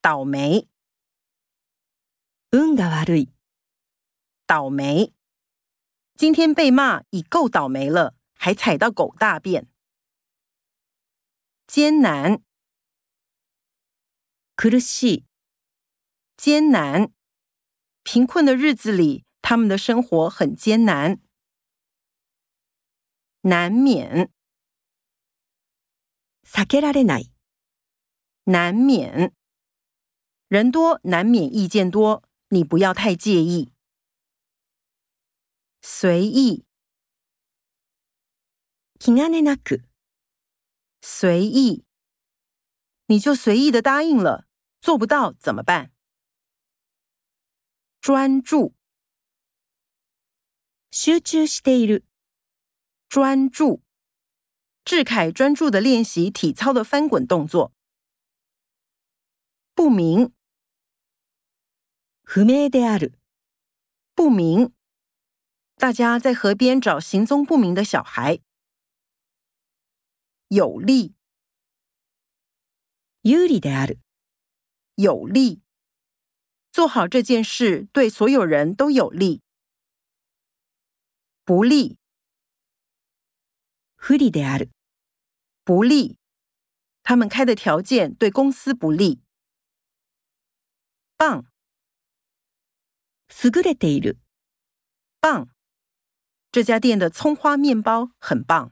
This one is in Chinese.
倒霉，運が悪い、倒霉。今天被骂已够倒霉了，还踩到狗大便。艰难，苦しい、艰难。贫困的日子里，他们的生活很艰难。难免，避けられない、难免。 人多难免意见多，你不要太介意。随意，気兼ねなく、随意，你就随意的答应了，做不到怎么办？专注，集中している、专注。志凯专注的练习体操的翻滚动作。不明， 不明である、不明。大家在河边找行踪不明的小孩。有利，有利である、有利。做好这件事对所有人都有利。不利，不利である、不利。他们开的条件对公司不利。棒， 優れている、棒。这家店的葱花面包很棒。